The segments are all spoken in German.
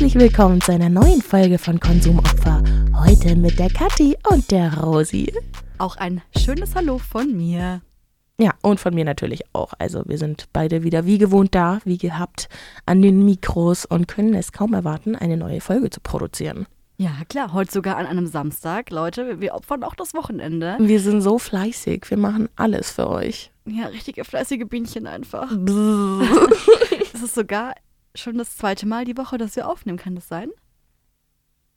Herzlich willkommen zu einer neuen Folge von Konsumopfer. Heute mit der Kathi und der Rosi. Auch ein schönes Hallo von mir. Ja, und von mir natürlich auch. Also wir sind beide wieder wie gewohnt da, wie gehabt, an den Mikros und können es kaum erwarten, eine neue Folge zu produzieren. Ja, klar, heute sogar an einem Samstag. Leute, wir opfern auch das Wochenende. Wir sind so fleißig, wir machen alles für euch. Ja, richtige fleißige Bienchen einfach. Es ist sogar schon das zweite Mal die Woche, dass wir aufnehmen. Kann das sein?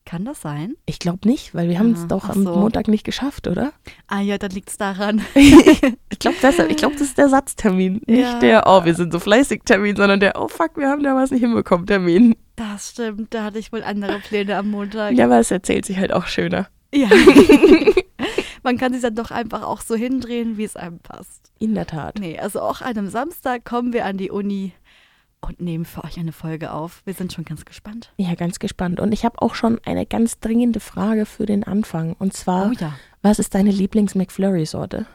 Kann das sein? Ich glaube nicht, weil wir haben es Ah, doch am so. Montag nicht geschafft, oder? Ah ja, dann liegt es daran. ich glaube ich glaube, das ist der Satztermin. Nicht Ja. der, oh, wir sind so fleißig Termin, sondern der, oh fuck, wir haben da was nicht hinbekommen, Termin. Das stimmt, da hatte ich wohl andere Pläne am Montag. Ja, aber es erzählt sich halt auch schöner. Ja. Man kann sich dann doch einfach auch so hindrehen, wie es einem passt. In der Tat. Nee, also auch an einem Samstag kommen wir an die Uni und nehmen für euch eine Folge auf. Wir sind schon ganz gespannt. Ja, ganz gespannt. Und ich habe auch schon eine ganz dringende Frage für den Anfang. Und zwar, Oh ja. was ist deine Lieblings-McFlurry-Sorte?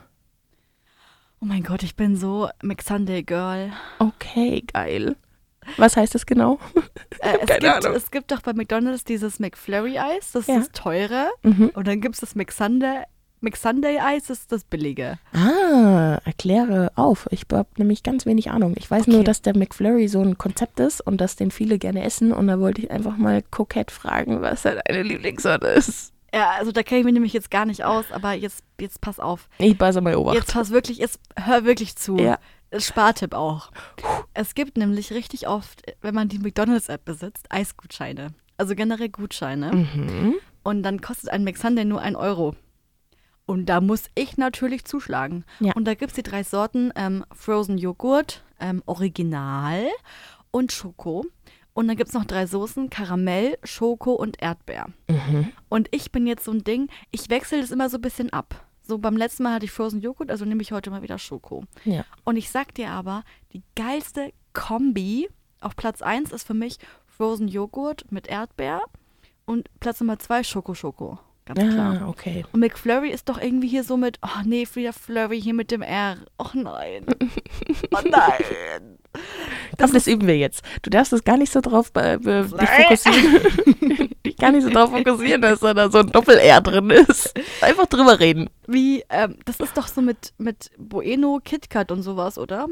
Oh mein Gott, ich bin so McSunday Girl. Okay, geil. Was heißt das genau? Äh, es, gibt, es gibt doch bei McDonalds dieses McFlurry-Eis, das ist Ja. das teure. Mhm. Und dann gibt es das McSunday, McSunday-Eis, ist das billige. Ah, erkläre auf. Ich habe nämlich ganz wenig Ahnung. Ich weiß Okay. nur, dass der McFlurry so ein Konzept ist und dass den viele gerne essen. Und da wollte ich einfach mal kokett fragen, was da deine Lieblingssorte ist. Ja, also da kenne ich mich nämlich jetzt gar nicht aus, aber jetzt, jetzt pass auf. Ich passe mal Obacht. Jetzt pass wirklich, jetzt hör wirklich zu. Ja. Spartipp auch. Es gibt nämlich richtig oft, wenn man die McDonalds-App besitzt, Eisgutscheine. Also generell Gutscheine. Mhm. Und dann kostet ein McSunday nur 1 Euro. Und da muss ich natürlich zuschlagen. Ja. Und da gibt es die drei Sorten: ähm, Frozen Joghurt, ähm, Original und Schoko. Und dann gibt es noch drei Soßen: Karamell, Schoko und Erdbeer. Mhm. Und ich bin jetzt so ein Ding, ich wechsle das immer so ein bisschen ab. So beim letzten Mal hatte ich Frozen Joghurt, also nehme ich heute mal wieder Schoko. Ja. Und ich sag dir aber, die geilste Kombi auf Platz 1 ist für mich Frozen Joghurt mit Erdbeer und Platz Nummer 2 Schoko Schoko. Ganz klar. Ah, okay. Und McFlurry ist doch irgendwie hier so mit, oh nee, wieder Flurry hier mit dem R. Och nein. Oh nein. Das, das üben wir jetzt. Du darfst es gar nicht so drauf äh, dich fokussieren. dich gar nicht so drauf fokussieren, dass da, da so ein Doppel-R drin ist. Einfach drüber reden. Wie, ähm, das ist doch so mit, mit Bueno, KitKat und sowas, oder?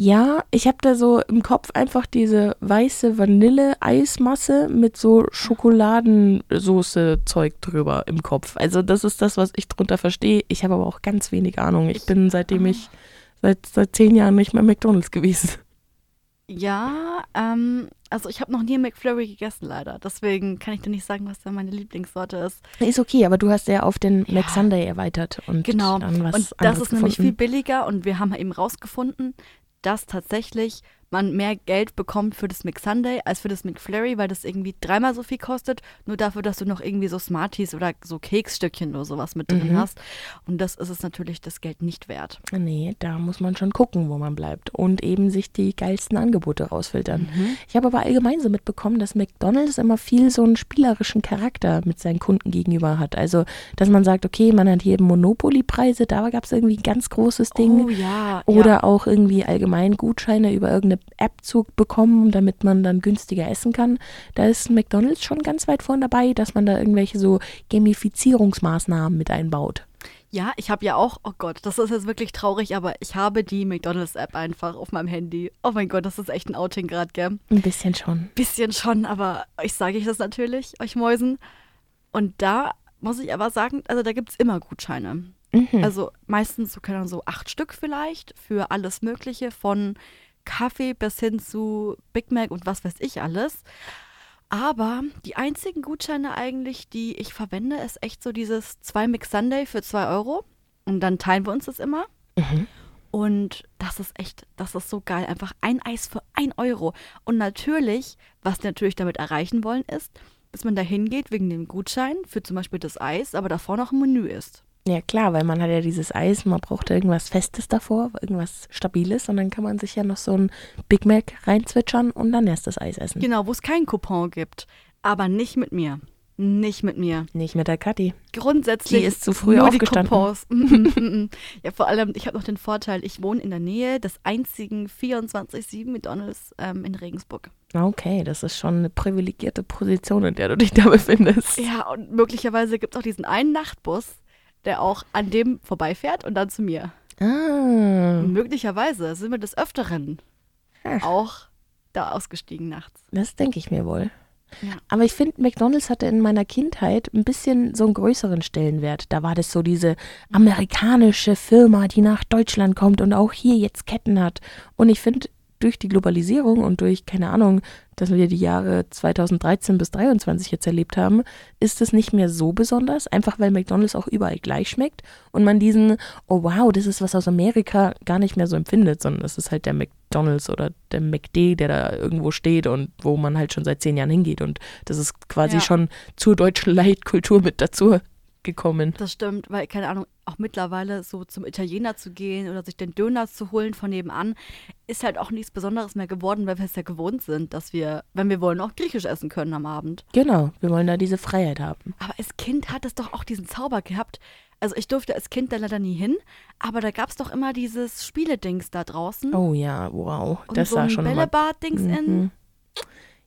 Ja, ich habe da so im Kopf einfach diese weiße Vanille-Eismasse mit so Schokoladensoße-Zeug drüber im Kopf. Also das ist das, was ich drunter verstehe. Ich habe aber auch ganz wenig Ahnung. Ich bin seitdem ich seit, seit zehn Jahren nicht mehr McDonalds gewesen. Ja, ähm, also ich habe noch nie McFlurry gegessen, leider. Deswegen kann ich dir nicht sagen, was da meine Lieblingssorte ist. Ist okay, aber du hast ja auf den Ja. McSunday erweitert und Genau. dann was und das ist nämlich viel gefunden. billiger und wir haben eben rausgefunden, dass tatsächlich man mehr Geld bekommt für das McSunday als für das McFlurry, weil das irgendwie dreimal so viel kostet, nur dafür, dass du noch irgendwie so Smarties oder so Keksstückchen oder sowas mit drin Mhm. hast. Und das ist es natürlich das Geld nicht wert. Nee, da muss man schon gucken, wo man bleibt und eben sich die geilsten Angebote rausfiltern. Mhm. Ich habe aber allgemein so mitbekommen, dass McDonald's immer viel so einen spielerischen Charakter mit seinen Kunden gegenüber hat. Also, dass man sagt, okay, man hat hier Monopoly-Preise, da gab es irgendwie ein ganz großes Ding. Oh ja. Oder ja. auch irgendwie allgemein Gutscheine über irgendeine App zu bekommen, damit man dann günstiger essen kann. Da ist McDonald's schon ganz weit vorn dabei, dass man da irgendwelche so Gamifizierungsmaßnahmen mit einbaut. Ja, ich habe ja auch, oh Gott, das ist jetzt wirklich traurig, aber ich habe die McDonalds-App einfach auf meinem Handy. Oh mein Gott, das ist echt ein Outing gerade, gell? Ein bisschen schon. Bisschen schon, aber euch sage ich das natürlich, euch Mäusen. Und da muss ich aber sagen, also da gibt es immer Gutscheine. Mhm. Also meistens so, keine Ahnung, so acht Stück vielleicht für alles Mögliche, von Kaffee bis hin zu Big Mac und was weiß ich alles. Aber die einzigen Gutscheine eigentlich, die ich verwende, ist echt so dieses zwei Mix Sunday für zwei Euro. Und dann teilen wir uns das immer. Mhm. Und das ist echt, das ist so geil. Einfach ein Eis für ein Euro. Und natürlich, was die natürlich damit erreichen wollen, ist, dass man da hingeht wegen dem Gutschein für zum Beispiel das Eis, aber davor noch ein Menü ist. Ja klar, weil man hat ja dieses Eis, man braucht irgendwas Festes davor, irgendwas Stabiles und dann kann man sich ja noch so ein Big Mac reinzwitschern und dann erst das Eis essen. Genau, wo es keinen Coupon gibt. Aber nicht mit mir. Nicht mit mir. Nicht mit der Kathi. Grundsätzlich. Die ist zu früh nur aufgestanden. Die Coupons. Mm, mm, mm, mm. ja, vor allem, ich habe noch den Vorteil, ich wohne in der Nähe des einzigen 24-7 McDonalds ähm, in Regensburg. Okay, das ist schon eine privilegierte Position, in der du dich da befindest. Ja, und möglicherweise gibt es auch diesen einen Nachtbus, der auch an dem vorbeifährt und dann zu mir. Ah, möglicherweise sind wir des Öfteren Hm. auch da ausgestiegen nachts. das denke ich mir wohl. Ja. Aber ich finde, McDonald's hatte in meiner Kindheit ein bisschen so einen größeren Stellenwert. Da war das so diese amerikanische Firma, die nach Deutschland kommt und auch hier jetzt Ketten hat. Und ich finde, durch die Globalisierung und durch, keine Ahnung, dass wir die Jahre 2013 bis 2023 jetzt erlebt haben, ist es nicht mehr so besonders, einfach weil McDonald's auch überall gleich schmeckt und man diesen, oh wow, das ist was aus Amerika, gar nicht mehr so empfindet, sondern es ist halt der McDonald's oder der McD, der da irgendwo steht und wo man halt schon seit zehn Jahren hingeht. Und das ist quasi Ja. schon zur deutschen Leitkultur mit dazu gekommen. Das stimmt, weil, keine Ahnung, auch mittlerweile so zum Italiener zu gehen oder sich den Döner zu holen von nebenan, ist halt auch nichts Besonderes mehr geworden, weil wir es ja gewohnt sind, dass wir, wenn wir wollen, auch griechisch essen können am Abend. Genau, wir wollen da diese Freiheit haben. Aber als Kind hat es doch auch diesen Zauber gehabt. Also ich durfte als Kind da leider nie hin, aber da gab es doch immer dieses Spieledings da draußen. Oh ja, wow, und das so ein schon. Bällebad-Dings in. Mhm.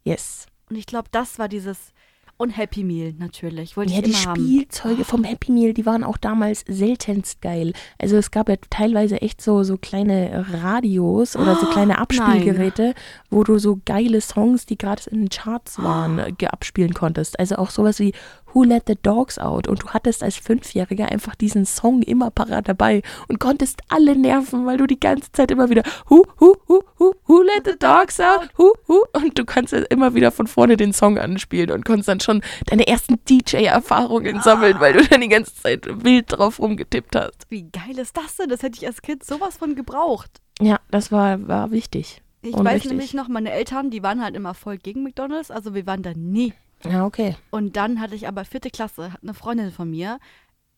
Yes. Und ich glaube, das war dieses und Happy Meal natürlich. Wollte Ja, ich die immer haben. Spielzeuge vom Happy Meal, die waren auch damals seltenst geil. Also es gab ja teilweise echt so, so kleine Radios oder so kleine Abspielgeräte, wo du so geile Songs, die gerade in den Charts waren, ge- abspielen konntest. Also auch sowas wie Who Let the Dogs Out? Und du hattest als Fünfjähriger einfach diesen Song immer parat dabei und konntest alle nerven, weil du die ganze Zeit immer wieder Who, who, who, who, who let the dogs out? Who, who? Und du kannst immer wieder von vorne den Song anspielen und konntest dann schon deine ersten DJ-Erfahrungen sammeln, weil du dann die ganze Zeit wild drauf rumgetippt hast. Wie geil ist das denn? Das hätte ich als Kind sowas von gebraucht. Ja, das war, war wichtig. Ich weiß nämlich noch, meine Eltern, die waren halt immer voll gegen McDonalds, also wir waren da nie. Ja, okay. Und dann hatte ich aber vierte Klasse, hat eine Freundin von mir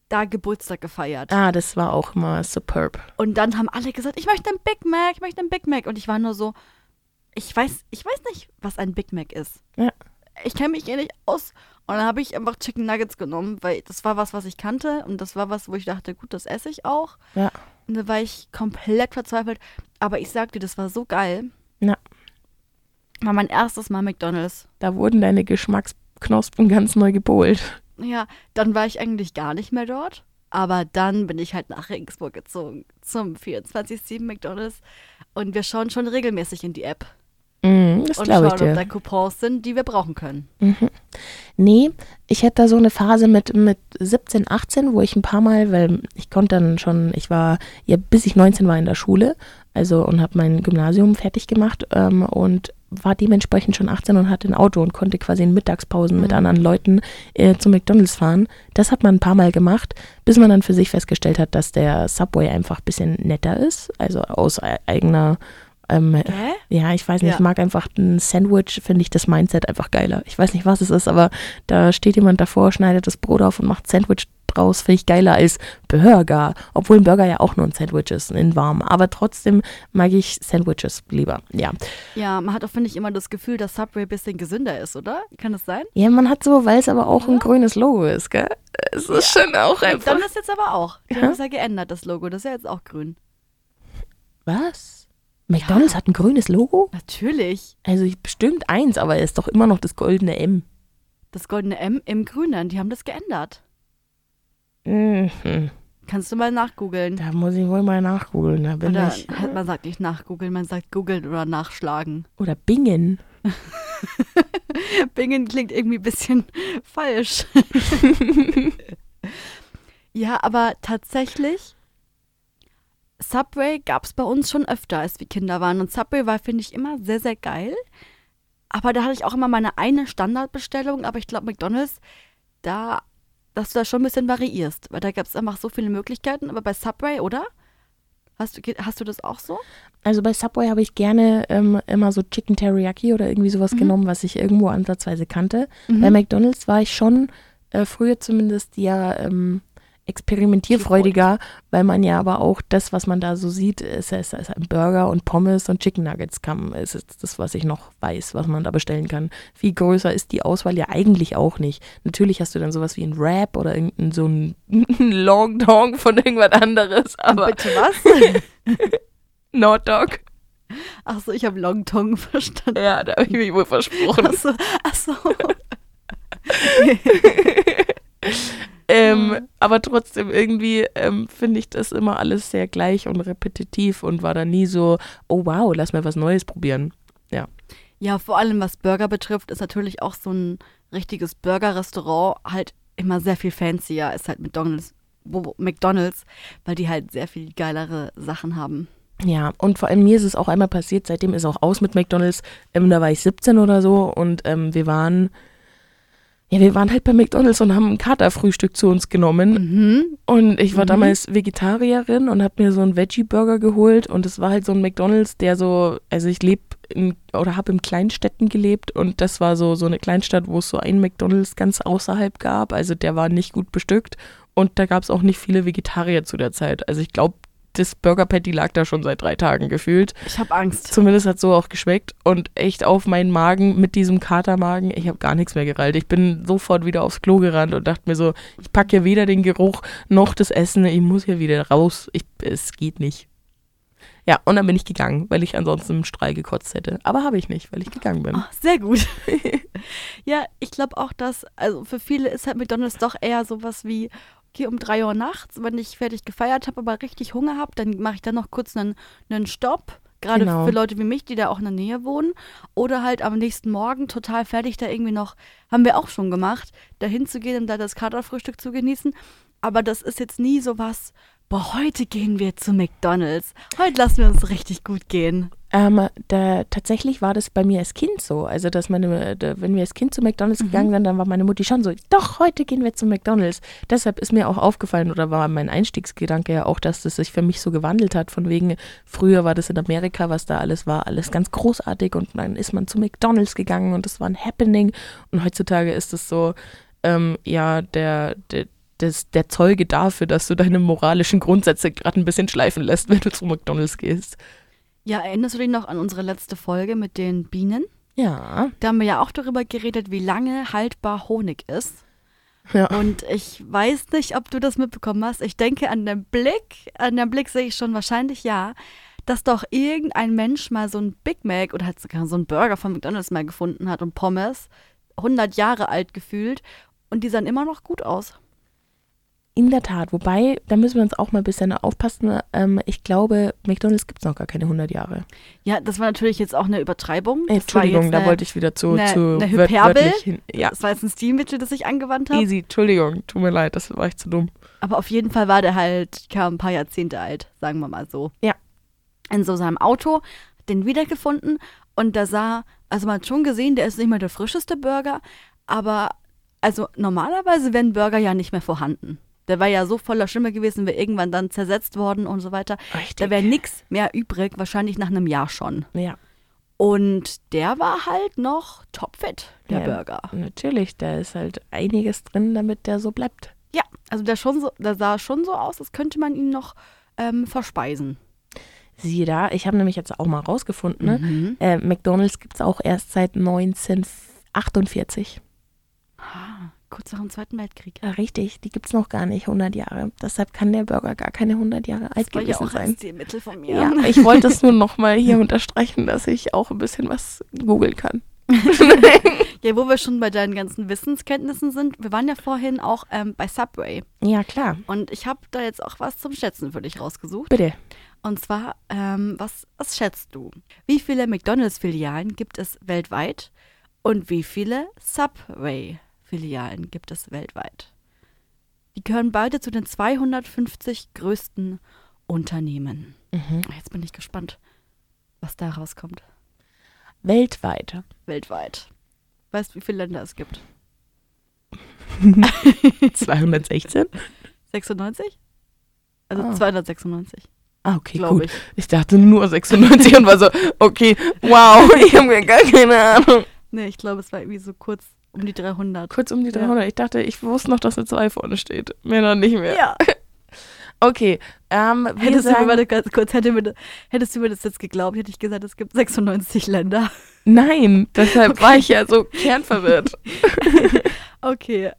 da Geburtstag gefeiert. Ah, das war auch immer superb. Und dann haben alle gesagt, ich möchte einen Big Mac, ich möchte einen Big Mac. Und ich war nur so, ich weiß, ich weiß nicht, was ein Big Mac ist. Ja. Ich kenne mich hier nicht aus. Und dann habe ich einfach Chicken Nuggets genommen, weil das war was, was ich kannte. Und das war was, wo ich dachte, gut, das esse ich auch. Ja. Und da war ich komplett verzweifelt. Aber ich sag dir, das war so geil. Ja. War mein erstes Mal McDonalds. Da wurden deine Geschmacksknospen ganz neu gepolt. Ja, dann war ich eigentlich gar nicht mehr dort. Aber dann bin ich halt nach Regensburg gezogen zum 24-7 McDonalds. Und wir schauen schon regelmäßig in die App. Mhm, das und glaube schauen, ich ob da dir. Coupons sind, die wir brauchen können. Nee, ich hätte da so eine Phase mit, mit 17, 18, wo ich ein paar Mal, weil ich konnte dann schon, ich war, ja, bis ich 19 war in der Schule, also und habe mein Gymnasium fertig gemacht ähm, und war dementsprechend schon 18 und hatte ein Auto und konnte quasi in Mittagspausen mit Mhm. anderen Leuten äh, zu McDonalds fahren. Das hat man ein paar Mal gemacht, bis man dann für sich festgestellt hat, dass der Subway einfach ein bisschen netter ist, also aus e- eigener ähm, Hä? ja, ich weiß nicht, Ja. ich mag einfach ein Sandwich, finde ich das Mindset einfach geiler. Ich weiß nicht, was es ist, aber da steht jemand davor, schneidet das Brot auf und macht Sandwich draus, finde ich geiler als Burger. Obwohl ein Burger ja auch nur ein Sandwich ist, in warm. Aber trotzdem mag ich Sandwiches lieber, ja. Ja, man hat auch, finde ich, immer das Gefühl, dass Subway ein bisschen gesünder ist, oder? Kann das sein? Ja, man hat so, weil es aber auch ein Ja. grünes Logo ist, gell? Es ist schon auch einfach. McDonalds jetzt aber auch. Die Ja. haben es ja geändert, das Logo. Das ist ja jetzt auch grün. Was? McDonalds hat ein grünes Logo? Natürlich. Also bestimmt eins, aber es ist doch immer noch das goldene M. Das goldene M im Grünen, die haben das geändert. Mhm. Kannst du mal nachgoogeln. Da muss ich wohl mal nachgoogeln. Da bin Oder ich. man sagt nicht nachgoogeln, man sagt googeln oder nachschlagen. Oder Bingen. Bingen klingt irgendwie ein bisschen falsch. ja, aber tatsächlich, Subway gab es bei uns schon öfter, als wir Kinder waren. Und Subway war, finde ich, immer sehr, sehr geil. Aber da hatte ich auch immer meine eine Standardbestellung. Aber ich glaube, McDonalds, da, dass du da schon ein bisschen variierst. Weil da gab es einfach so viele Möglichkeiten. Aber bei Subway, oder? Hast du, hast du das auch so? Also bei Subway habe ich gerne ähm, immer so Chicken Teriyaki oder irgendwie sowas Mhm. genommen, was ich irgendwo ansatzweise kannte. Mhm. Bei McDonalds war ich schon, äh, früher zumindest, ja, ähm, experimentierfreudiger, weil man ja aber auch das, was man da so sieht, ist, ist, ist ein Burger und Pommes und Chicken Nuggets kam, ist das, was ich noch weiß, was man da bestellen kann. Viel größer ist die Auswahl ja eigentlich auch nicht. Natürlich hast du dann sowas wie ein Wrap oder irgendein so ein Long Dong von irgendwas anderes, aber. Bitte was? Not Dog. Ach so, ich habe Long Tongue verstanden. Ja, da habe ich mich wohl versprochen. Ach so, ach so. ähm, mhm. Aber trotzdem irgendwie ähm, finde ich das immer alles sehr gleich und repetitiv und war da nie so, oh wow, lass mal was Neues probieren. Ja. Ja, vor allem was Burger betrifft, ist natürlich auch so ein richtiges Burger-Restaurant halt immer sehr viel fancier als halt McDonalds, McDonalds, weil die halt sehr viel geilere Sachen haben. Ja, und vor allem mir ist es auch einmal passiert, seitdem ist auch aus mit McDonalds. Ähm, da war ich 17 oder so und ähm, wir waren ja, wir waren halt bei McDonalds und haben ein Katerfrühstück zu uns genommen. Mhm. Und ich war mhm. damals Vegetarierin und habe mir so einen Veggie-Burger geholt. Und es war halt so ein McDonalds, der so, also ich lebe oder habe in Kleinstädten gelebt und das war so, so eine Kleinstadt, wo es so einen McDonalds ganz außerhalb gab. Also der war nicht gut bestückt und da gab es auch nicht viele Vegetarier zu der Zeit. Also ich glaube, das Burger Patty lag da schon seit drei Tagen gefühlt. Ich habe Angst. Zumindest hat so auch geschmeckt und echt auf meinen Magen mit diesem Katermagen, ich habe gar nichts mehr gerallt. Ich bin sofort wieder aufs Klo gerannt und dachte mir so, ich packe ja weder den Geruch noch das Essen, ich muss hier wieder raus. Ich, es geht nicht. Ja, und dann bin ich gegangen, weil ich ansonsten im Strahl gekotzt hätte. Aber habe ich nicht, weil ich gegangen bin. Oh, sehr gut. ja, ich glaube auch, dass, also für viele ist halt McDonalds doch eher sowas wie, gehe um drei Uhr nachts, wenn ich fertig gefeiert habe, aber richtig Hunger habe, dann mache ich dann noch kurz einen, einen Stopp. Gerade genau. für Leute wie mich, die da auch in der Nähe wohnen. Oder halt am nächsten Morgen total fertig da irgendwie noch, haben wir auch schon gemacht, da hinzugehen und da das Katerfrühstück zu genießen. Aber das ist jetzt nie so was, boah, heute gehen wir zu McDonalds. Heute lassen wir uns richtig gut gehen. Ähm, da, tatsächlich war das bei mir als Kind so. Also, dass meine, da, wenn wir als Kind zu McDonalds mhm. gegangen sind, dann war meine Mutti schon so, doch, heute gehen wir zu McDonalds. Deshalb ist mir auch aufgefallen oder war mein Einstiegsgedanke ja auch, dass das sich für mich so gewandelt hat. Von wegen, früher war das in Amerika, was da alles war, alles ganz großartig und dann ist man zu McDonalds gegangen und das war ein Happening. Und heutzutage ist es so, ähm, ja, der, der, das, der Zeuge dafür, dass du deine moralischen Grundsätze gerade ein bisschen schleifen lässt, wenn du zu McDonalds gehst. Ja, erinnerst du dich noch an unsere letzte Folge mit den Bienen? Ja. Da haben wir ja auch darüber geredet, wie lange haltbar Honig ist. Ja. Und ich weiß nicht, ob du das mitbekommen hast. Ich denke, an dem Blick, an dem Blick sehe ich schon wahrscheinlich ja, dass doch irgendein Mensch mal so ein Big Mac oder halt sogar so ein Burger von McDonalds mal gefunden hat und Pommes, 100 Jahre alt gefühlt, und die sahen immer noch gut aus. In der Tat, wobei, da müssen wir uns auch mal ein bisschen aufpassen. Ähm, ich glaube, McDonalds gibt es noch gar keine 100 Jahre. Ja, das war natürlich jetzt auch eine Übertreibung. Äh, Entschuldigung, da wollte ich wieder zu, eine, zu eine Hyperbel. Hin. Ja. Das war jetzt ein Stilmittel, das ich angewandt habe. Easy, Entschuldigung, tut mir leid, das war ich zu dumm. Aber auf jeden Fall war der halt, kam ein paar Jahrzehnte alt, sagen wir mal so. Ja. In so seinem Auto, den wiedergefunden und da sah, also man hat schon gesehen, der ist nicht mal der frischeste Burger, aber also normalerweise wären Burger ja nicht mehr vorhanden. Der war ja so voller Schimmel gewesen, wäre irgendwann dann zersetzt worden und so weiter. Richtig. Da wäre nichts mehr übrig, wahrscheinlich nach einem Jahr schon. Ja. Und der war halt noch topfit, der ja, Burger. Natürlich, da ist halt einiges drin, damit der so bleibt. Ja, also der, schon so, der sah schon so aus, als könnte man ihn noch ähm, verspeisen. Siehe da, ich habe nämlich jetzt auch mal rausgefunden, ne? mhm. äh, McDonalds gibt es auch erst seit 1948. Ah, kurz nach dem Zweiten Weltkrieg. Ja, richtig, die gibt es noch gar nicht 100 Jahre. Deshalb kann der Burger gar keine 100 Jahre alt gewesen auch sein. Mittel von mir. Ja, ich wollte es nur noch mal hier unterstreichen, dass ich auch ein bisschen was googeln kann. ja, wo wir schon bei deinen ganzen Wissenskenntnissen sind, wir waren ja vorhin auch ähm, bei Subway. Ja, klar. Und ich habe da jetzt auch was zum Schätzen für dich rausgesucht. Bitte. Und zwar, ähm, was, was schätzt du? Wie viele McDonalds-Filialen gibt es weltweit und wie viele Subway Filialen gibt es weltweit. Die gehören beide zu den 250 größten Unternehmen. Mhm. Jetzt bin ich gespannt, was da rauskommt. Weltweit. Weltweit. Weißt du, wie viele Länder es gibt? 216? 96? Also oh. 296. Ah, okay, gut. Ich. ich. dachte nur 96 und war so, okay, wow, ich habe gar keine Ahnung. Nee, ich glaube, es war irgendwie so kurz Um die 300. Kurz um die 300. Ja. Ich dachte, ich wusste noch, dass eine 2 vorne steht. Mehr noch nicht mehr. Ja. Okay. Ähm, hättest, sagen, du mir, ganz kurz, hätte mir, hättest du mir das jetzt geglaubt, hätte ich gesagt, es gibt 96 Länder. Nein, deshalb okay. war ich ja so kernverwirrt. okay.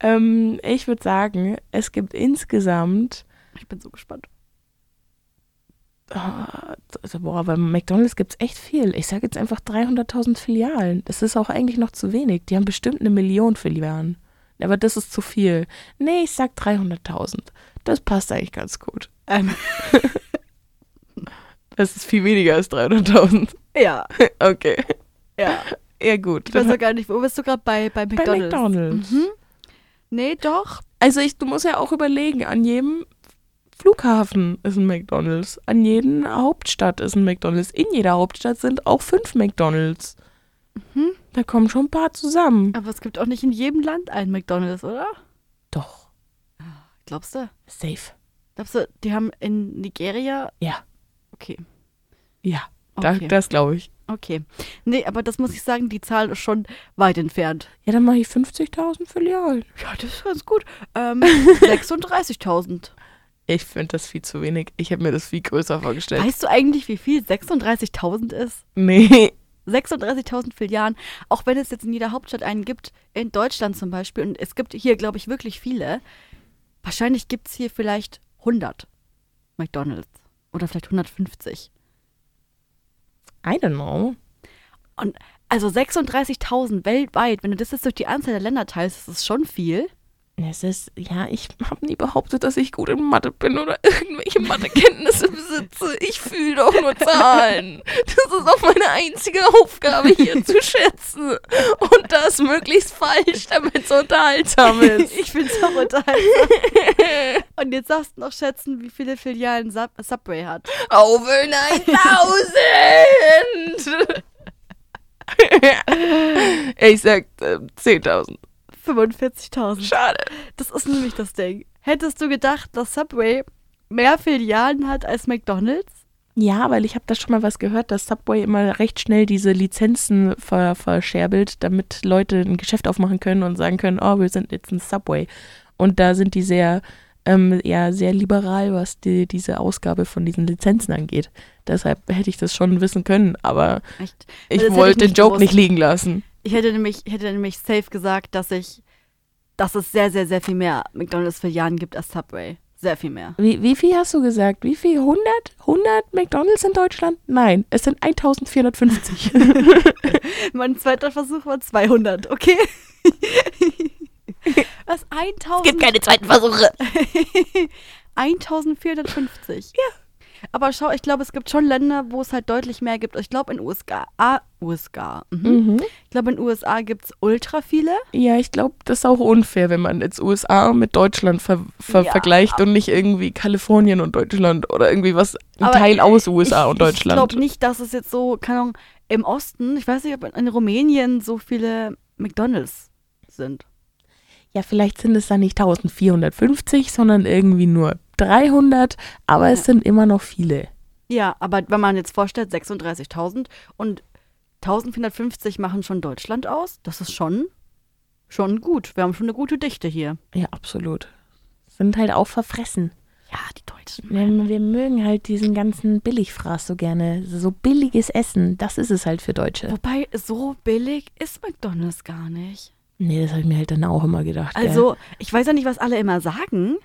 ähm, ich würde sagen, es gibt insgesamt. Ich bin so gespannt. Oh, boah, bei McDonalds gibt es echt viel. Ich sage jetzt einfach 300.000 Filialen. Das ist auch eigentlich noch zu wenig. Die haben bestimmt eine Million Filialen. Aber das ist zu viel. Nee, ich sag 300.000. Das passt eigentlich ganz gut. Ähm. das ist viel weniger als 300.000. Ja. Okay. Ja. Ja, gut. Ich weiß doch gar nicht, wo bist du gerade bei, bei McDonalds? Bei McDonalds. Mhm. Nee, doch. Also ich, du musst ja auch überlegen, an jedem Flughafen ist ein McDonalds, an jeder Hauptstadt ist ein McDonalds. In jeder Hauptstadt sind auch fünf McDonalds. Mhm. Da kommen schon ein paar zusammen. Aber es gibt auch nicht in jedem Land einen McDonalds, oder? Doch. Glaubst du? Safe. Glaubst du, die haben in Nigeria. Ja. Okay. Ja, okay. Da, das glaube ich. Okay. Nee, aber das muss ich sagen, die Zahl ist schon weit entfernt. Ja, dann mache ich 50.000 Filialen. Ja, das ist ganz gut. Ähm, 36.000. Ich finde das viel zu wenig. Ich habe mir das viel größer vorgestellt. Weißt du eigentlich, wie viel 36.000 ist? Nee. 36.000 Filialen, auch wenn es jetzt in jeder Hauptstadt einen gibt, in Deutschland zum Beispiel, und es gibt hier, glaube ich, wirklich viele, wahrscheinlich gibt es hier vielleicht 100 McDonalds oder vielleicht 150. I don't know. Und also 36.000 weltweit, wenn du das jetzt durch die Anzahl der Länder teilst, ist das schon viel. Es ist, ja, ich habe nie behauptet, dass ich gut in Mathe bin oder irgendwelche Mathekenntnisse besitze. Ich fühle doch nur Zahlen. Das ist auch meine einzige Aufgabe hier zu schätzen. Und das möglichst falsch, damit es unterhaltsam ist. Ich finde es auch unterhaltsam. Und jetzt darfst du noch schätzen, wie viele Filialen Sub Subway hat. Over 9000! ich sag äh, 10.000. 45.000. Schade. Das ist nämlich das Ding. Hättest du gedacht, dass Subway mehr Filialen hat als McDonald's? Ja, weil ich habe da schon mal was gehört, dass Subway immer recht schnell diese Lizenzen ver verscherbelt, damit Leute ein Geschäft aufmachen können und sagen können, oh, wir sind jetzt ein Subway. Und da sind die sehr, ähm, ja, sehr liberal, was die, diese Ausgabe von diesen Lizenzen angeht. Deshalb hätte ich das schon wissen können, aber Echt? ich wollte den Joke gewusst. nicht liegen lassen. Ich hätte nämlich, hätte nämlich safe gesagt, dass ich, dass es sehr, sehr, sehr viel mehr McDonalds-Filialen gibt als Subway. Sehr viel mehr. Wie, wie viel hast du gesagt? Wie viel? 100? 100 McDonalds in Deutschland? Nein, es sind 1450. mein zweiter Versuch war 200, okay? Was? 1000? Es gibt keine zweiten Versuche. 1450. Ja. Aber schau, ich glaube, es gibt schon Länder, wo es halt deutlich mehr gibt. Ich glaube, in USA, USA, mhm. Mhm. ich glaube, in USA gibt es ultra viele. Ja, ich glaube, das ist auch unfair, wenn man jetzt USA mit Deutschland ver ver ja. vergleicht und nicht irgendwie Kalifornien und Deutschland oder irgendwie was, ein Aber Teil aus USA ich, und Deutschland. Ich glaube nicht, dass es jetzt so, keine Ahnung, im Osten, ich weiß nicht, ob in Rumänien so viele McDonalds sind. Ja, vielleicht sind es dann nicht 1450, sondern irgendwie nur 300, aber es sind immer noch viele. Ja, aber wenn man jetzt vorstellt, 36.000 und 1450 machen schon Deutschland aus, das ist schon, schon gut. Wir haben schon eine gute Dichte hier. Ja, absolut. Sind halt auch verfressen. Ja, die Deutschen. Wir, wir mögen halt diesen ganzen Billigfraß so gerne. So billiges Essen, das ist es halt für Deutsche. Wobei, so billig ist McDonalds gar nicht. Nee, das habe ich mir halt dann auch immer gedacht. Also, gell? ich weiß ja nicht, was alle immer sagen.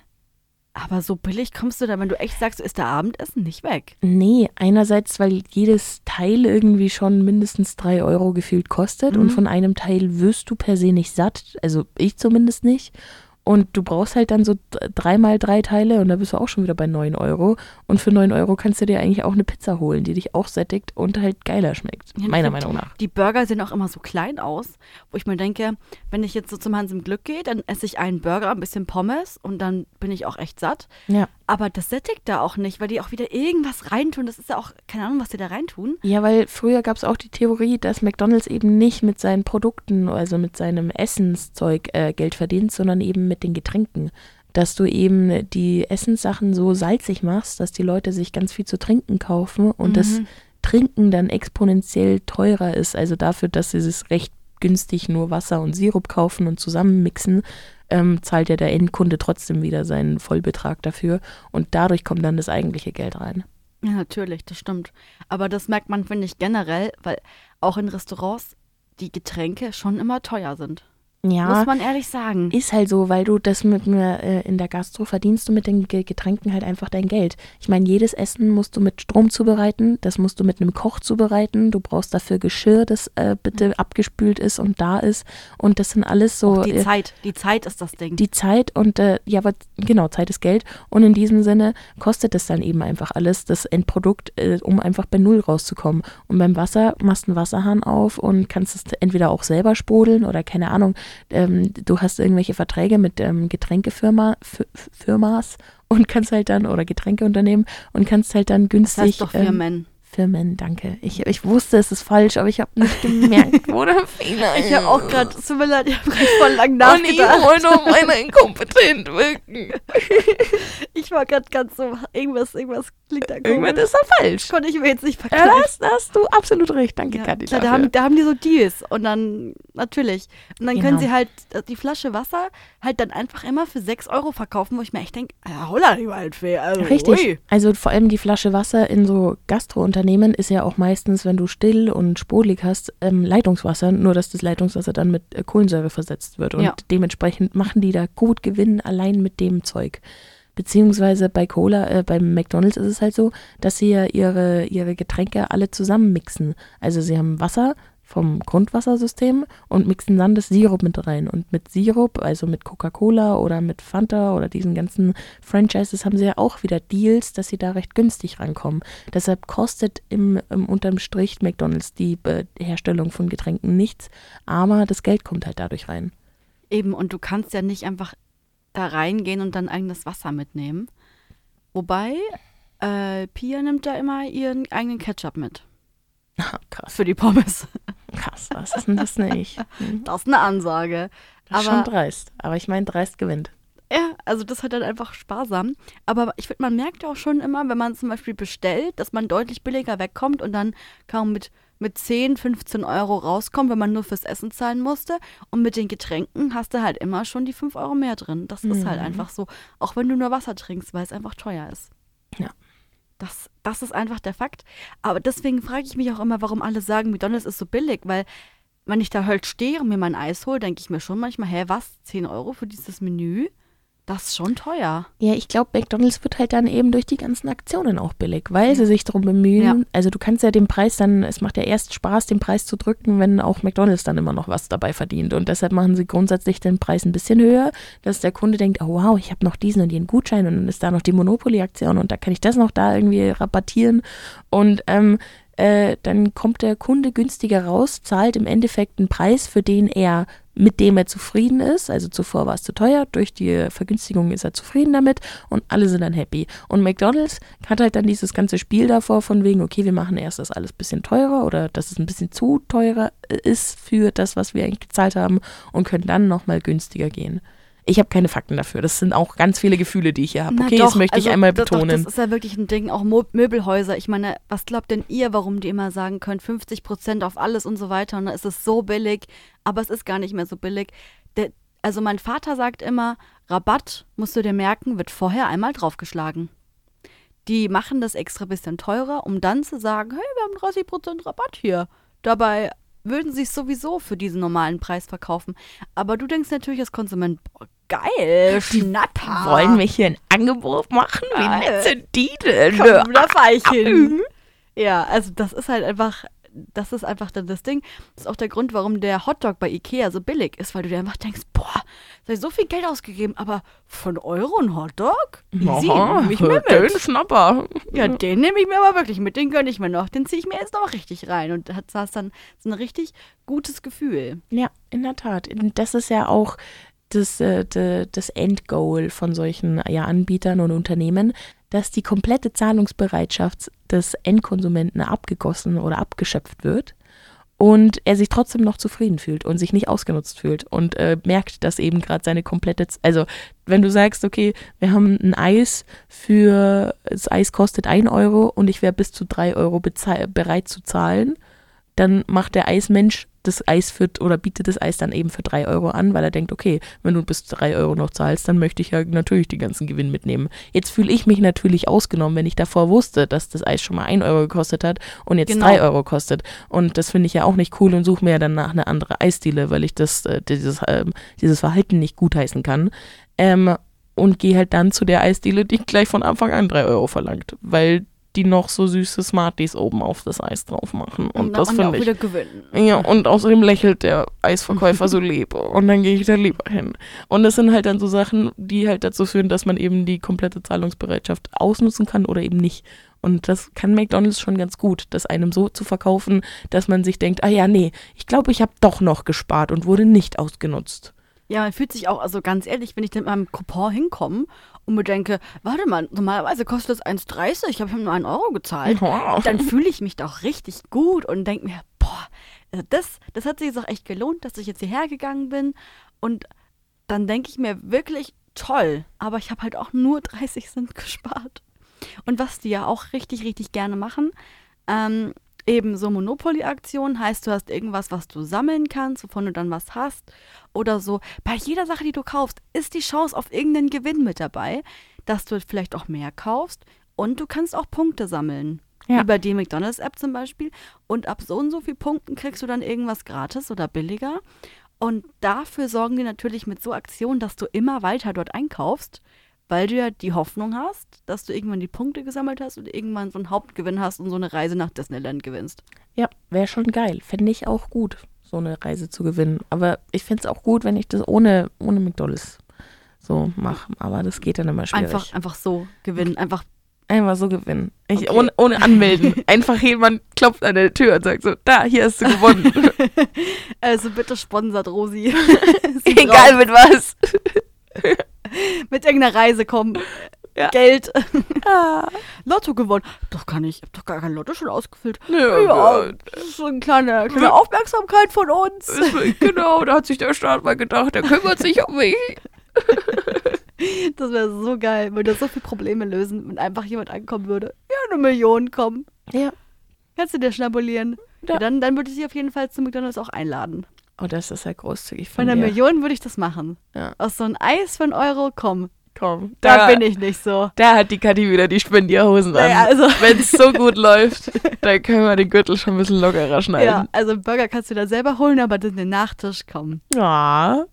Aber so billig kommst du da, wenn du echt sagst, ist der Abendessen nicht weg. Nee, einerseits, weil jedes Teil irgendwie schon mindestens drei Euro gefühlt kostet mhm. und von einem Teil wirst du per se nicht satt. Also ich zumindest nicht. Und du brauchst halt dann so dreimal drei Teile und da bist du auch schon wieder bei 9 Euro. Und für 9 Euro kannst du dir eigentlich auch eine Pizza holen, die dich auch sättigt und halt geiler schmeckt. Ja, meiner Meinung nach. Die Burger sehen auch immer so klein aus, wo ich mir denke, wenn ich jetzt so zum Hans im Glück gehe, dann esse ich einen Burger, ein bisschen Pommes und dann bin ich auch echt satt. Ja. Aber das sättigt da auch nicht, weil die auch wieder irgendwas reintun. Das ist ja auch, keine Ahnung, was die da reintun. Ja, weil früher gab es auch die Theorie, dass McDonalds eben nicht mit seinen Produkten, also mit seinem Essenszeug äh, Geld verdient, sondern eben mit den Getränken. Dass du eben die Essenssachen so salzig machst, dass die Leute sich ganz viel zu trinken kaufen und mhm. das Trinken dann exponentiell teurer ist. Also dafür, dass sie es recht günstig nur Wasser und Sirup kaufen und zusammenmixen, ähm, zahlt ja der Endkunde trotzdem wieder seinen Vollbetrag dafür und dadurch kommt dann das eigentliche Geld rein. Ja, natürlich, das stimmt. Aber das merkt man, finde ich, generell, weil auch in Restaurants die Getränke schon immer teuer sind. Ja. Muss man ehrlich sagen. Ist halt so, weil du das mit mir äh, in der Gastro verdienst du mit den Getränken halt einfach dein Geld. Ich meine, jedes Essen musst du mit Strom zubereiten, das musst du mit einem Koch zubereiten. Du brauchst dafür Geschirr, das äh, bitte mhm. abgespült ist und da ist. Und das sind alles so. Auch die äh, Zeit, die Zeit ist das Ding. Die Zeit und äh, ja, aber genau, Zeit ist Geld. Und in diesem Sinne kostet es dann eben einfach alles, das Endprodukt, äh, um einfach bei Null rauszukommen. Und beim Wasser machst du einen Wasserhahn auf und kannst es entweder auch selber sprudeln oder keine Ahnung ähm, du hast irgendwelche Verträge mit ähm, Getränkefirma, Firmas und kannst halt dann, oder Getränkeunternehmen und kannst halt dann günstig. Das heißt doch Firmen. Firmen, danke. Ich, ich wusste, es ist falsch, aber ich habe nicht gemerkt, wo der Fehler ist. Ich habe auch gerade, es tut mir leid, ich habe gerade voll lang nachgedacht. Und ich wollte auf meine inkompetent wirken. ich war gerade ganz so, irgendwas, irgendwas klingt da komisch. Irgendwas ist da falsch. Konnte ich mir jetzt nicht verkleiden. Ja, das, da hast du absolut recht, danke ja, Kathi da haben, da haben die so Deals und dann, natürlich. Und dann genau. können sie halt die Flasche Wasser halt dann einfach immer für 6 Euro verkaufen, wo ich mir echt denke, ja, holla, die Waldfee. Also, Richtig, ui. also vor allem die Flasche Wasser in so Gastro- Unternehmen ist ja auch meistens, wenn du still und sprudelig hast, ähm, Leitungswasser, nur dass das Leitungswasser dann mit äh, Kohlensäure versetzt wird. Und ja. dementsprechend machen die da gut Gewinn allein mit dem Zeug. Beziehungsweise bei Cola, äh, beim McDonalds ist es halt so, dass sie ja ihre, ihre Getränke alle zusammen mixen. Also sie haben Wasser, vom Grundwassersystem und mixen dann das Sirup mit rein. Und mit Sirup, also mit Coca-Cola oder mit Fanta oder diesen ganzen Franchises, haben sie ja auch wieder Deals, dass sie da recht günstig rankommen. Deshalb kostet im, im unterm Strich McDonalds die Be Herstellung von Getränken nichts, aber das Geld kommt halt dadurch rein. Eben, und du kannst ja nicht einfach da reingehen und dann eigenes Wasser mitnehmen. Wobei, äh, Pia nimmt da immer ihren eigenen Ketchup mit. Krass. Für die Pommes. Krass, was ist denn das nicht? Hm. Das ist eine Ansage. Das ist aber, schon dreist. Aber ich meine, dreist gewinnt. Ja, also das hat dann einfach sparsam. Aber ich finde, man merkt auch schon immer, wenn man zum Beispiel bestellt, dass man deutlich billiger wegkommt und dann kaum mit, mit 10, 15 Euro rauskommt, wenn man nur fürs Essen zahlen musste. Und mit den Getränken hast du halt immer schon die 5 Euro mehr drin. Das mhm. ist halt mhm. einfach so. Auch wenn du nur Wasser trinkst, weil es einfach teuer ist. Ja. Das, das ist einfach der Fakt. Aber deswegen frage ich mich auch immer, warum alle sagen, McDonalds ist so billig, weil wenn ich da halt stehe und mir mein Eis hole, denke ich mir schon manchmal, hä, was? 10 Euro für dieses Menü? Das ist schon teuer. Ja, ich glaube, McDonalds wird halt dann eben durch die ganzen Aktionen auch billig, weil sie sich darum bemühen. Ja. Also du kannst ja den Preis dann, es macht ja erst Spaß, den Preis zu drücken, wenn auch McDonalds dann immer noch was dabei verdient. Und deshalb machen sie grundsätzlich den Preis ein bisschen höher, dass der Kunde denkt, oh wow, ich habe noch diesen und jenen Gutschein und dann ist da noch die Monopoly-Aktion und da kann ich das noch da irgendwie rabattieren. Und ähm, äh, dann kommt der Kunde günstiger raus, zahlt im Endeffekt einen Preis, für den er mit dem er zufrieden ist. Also zuvor war es zu teuer, durch die Vergünstigung ist er zufrieden damit und alle sind dann happy. Und McDonald's hat halt dann dieses ganze Spiel davor von wegen, okay, wir machen erst das alles ein bisschen teurer oder dass es ein bisschen zu teurer ist für das, was wir eigentlich gezahlt haben und können dann nochmal günstiger gehen. Ich habe keine Fakten dafür. Das sind auch ganz viele Gefühle, die ich hier habe. Okay, doch, das möchte also, ich einmal betonen. Doch, das ist ja wirklich ein Ding. Auch Mo Möbelhäuser. Ich meine, was glaubt denn ihr, warum die immer sagen können, 50 Prozent auf alles und so weiter? Und dann ist es so billig. Aber es ist gar nicht mehr so billig. Der, also mein Vater sagt immer, Rabatt, musst du dir merken, wird vorher einmal draufgeschlagen. Die machen das extra bisschen teurer, um dann zu sagen, hey, wir haben 30 Prozent Rabatt hier. Dabei würden sie es sowieso für diesen normalen Preis verkaufen. Aber du denkst natürlich als Konsument, boah, geil, Schnapper. Wollen wir hier ein Angebot machen? Wie nett sind die denn? Komm, da fahr ich hin. Ja, also das ist halt einfach, das ist einfach dann das Ding. Das ist auch der Grund, warum der Hotdog bei Ikea so billig ist, weil du dir einfach denkst, boah, da so viel Geld ausgegeben, aber von Euro ein Hotdog? Easy, nehme ich mir mit. Den Schnapper. Ja, den nehme ich mir aber wirklich mit, den gönne ich mir noch. Den ziehe ich mir jetzt noch richtig rein und das dann so ein richtig gutes Gefühl. Ja, in der Tat. Das ist ja auch das, äh, das Endgoal von solchen ja, Anbietern und Unternehmen, dass die komplette Zahlungsbereitschaft des Endkonsumenten abgegossen oder abgeschöpft wird und er sich trotzdem noch zufrieden fühlt und sich nicht ausgenutzt fühlt und äh, merkt, dass eben gerade seine komplette, Z also wenn du sagst, okay, wir haben ein Eis für, das Eis kostet 1 Euro und ich wäre bis zu 3 Euro bereit zu zahlen, dann macht der Eismensch das Eis für, oder bietet das Eis dann eben für drei Euro an, weil er denkt, okay, wenn du bis drei Euro noch zahlst, dann möchte ich ja natürlich die ganzen Gewinn mitnehmen. Jetzt fühle ich mich natürlich ausgenommen, wenn ich davor wusste, dass das Eis schon mal ein Euro gekostet hat und jetzt genau. drei Euro kostet. Und das finde ich ja auch nicht cool und suche mir ja danach eine andere Eisdiele, weil ich das, äh, dieses, äh, dieses Verhalten nicht gutheißen kann. Ähm, und gehe halt dann zu der Eisdiele, die gleich von Anfang an drei Euro verlangt, weil die noch so süße Smarties oben auf das Eis drauf machen. Und, und das finde ich. Wieder gewinnen. Ja, und außerdem lächelt der Eisverkäufer so lieb. Und dann gehe ich da lieber hin. Und das sind halt dann so Sachen, die halt dazu führen, dass man eben die komplette Zahlungsbereitschaft ausnutzen kann oder eben nicht. Und das kann McDonalds schon ganz gut, das einem so zu verkaufen, dass man sich denkt, ah ja, nee, ich glaube, ich habe doch noch gespart und wurde nicht ausgenutzt. Ja, man fühlt sich auch, also ganz ehrlich, wenn ich dann mit meinem Coupon hinkomme und mir denke, warte mal, normalerweise kostet das 1,30, ich habe nur einen Euro gezahlt, wow. dann fühle ich mich doch richtig gut und denke mir, boah, also das, das hat sich jetzt auch echt gelohnt, dass ich jetzt hierher gegangen bin und dann denke ich mir wirklich, toll, aber ich habe halt auch nur 30 Cent gespart. Und was die ja auch richtig, richtig gerne machen, ähm, eben so Monopoly-Aktionen heißt, du hast irgendwas, was du sammeln kannst, wovon du dann was hast oder so. Bei jeder Sache, die du kaufst, ist die Chance auf irgendeinen Gewinn mit dabei, dass du vielleicht auch mehr kaufst und du kannst auch Punkte sammeln. Ja. Über die McDonalds-App zum Beispiel. Und ab so und so viel Punkten kriegst du dann irgendwas gratis oder billiger. Und dafür sorgen die natürlich mit so Aktionen, dass du immer weiter dort einkaufst weil du ja die Hoffnung hast, dass du irgendwann die Punkte gesammelt hast und irgendwann so einen Hauptgewinn hast und so eine Reise nach Disneyland gewinnst. Ja, wäre schon geil. Fände ich auch gut, so eine Reise zu gewinnen. Aber ich finde es auch gut, wenn ich das ohne, ohne McDonalds so mache. Aber das geht dann immer schwierig. Einfach, einfach so gewinnen. Einfach Einfach so gewinnen. Ich, okay. ohne, ohne anmelden. Einfach jemand klopft an der Tür und sagt so, da, hier hast du gewonnen. also bitte sponsert Rosi. Egal mit was. mit irgendeiner Reise kommen. Ja. Geld. Ah. Lotto gewonnen. Doch kann ich. Ich hab doch gar kein Lotto schon ausgefüllt. Ja, ja, das ist so eine kleine, kleine Aufmerksamkeit von uns. Genau, da hat sich der Staat mal gedacht, der kümmert sich um mich. Das wäre so geil, würde so viele Probleme lösen, wenn einfach jemand ankommen würde. Ja, eine Million kommen. Ja. Kannst du dir schnabulieren? Ja. dann, dann würde ich sie auf jeden Fall zu McDonalds auch einladen. Oh, das ist ja großzügig von Von einer Million würde ich das machen. Ja. Aus so ein Eis einen Euro, komm. Komm. Da, da bin ich nicht so. Da hat die Kathi wieder die Spendierhosen an. Ja, also. Wenn es so gut läuft, dann können wir den Gürtel schon ein bisschen lockerer schneiden. Ja, also Burger kannst du da selber holen, aber den Nachtisch kommen. Ja,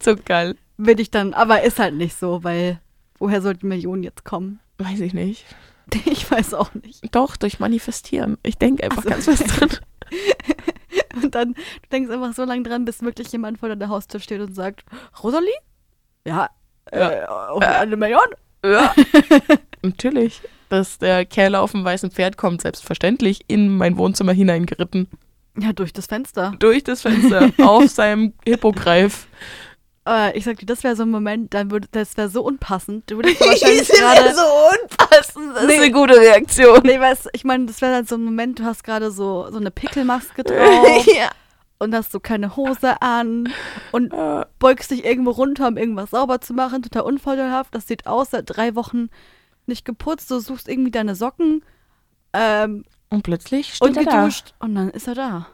so geil. Will ich dann, aber ist halt nicht so, weil woher sollten Millionen jetzt kommen? Weiß ich nicht. Ich weiß auch nicht. Doch, durch Manifestieren. Ich denke einfach so. ganz fest drin. Und dann, du denkst einfach so lange dran, bis wirklich jemand vor deiner Haustür steht und sagt, Rosalie? Ja, ja. Äh, äh, eine Million? Ja. Natürlich. Dass der Kerl auf dem weißen Pferd kommt, selbstverständlich, in mein Wohnzimmer hineingeritten. Ja, durch das Fenster. Durch das Fenster, auf seinem Hippogreif. Äh, ich sag dir, das wäre so ein Moment, dann würde, das wäre so unpassend. Du würdest wahrscheinlich gerade so unpassend. Das nee, ist eine gute Reaktion. Nee, weißt, ich meine, das wäre dann so ein Moment, du hast gerade so so eine Pickelmaske drauf. ja. Und hast so keine Hose an und beugst dich irgendwo runter, um irgendwas sauber zu machen, total unvorteilhaft. Das sieht aus, seit drei Wochen nicht geputzt. Du suchst irgendwie deine Socken. Ähm, und plötzlich steht und er geduscht. Da. Und dann ist er da.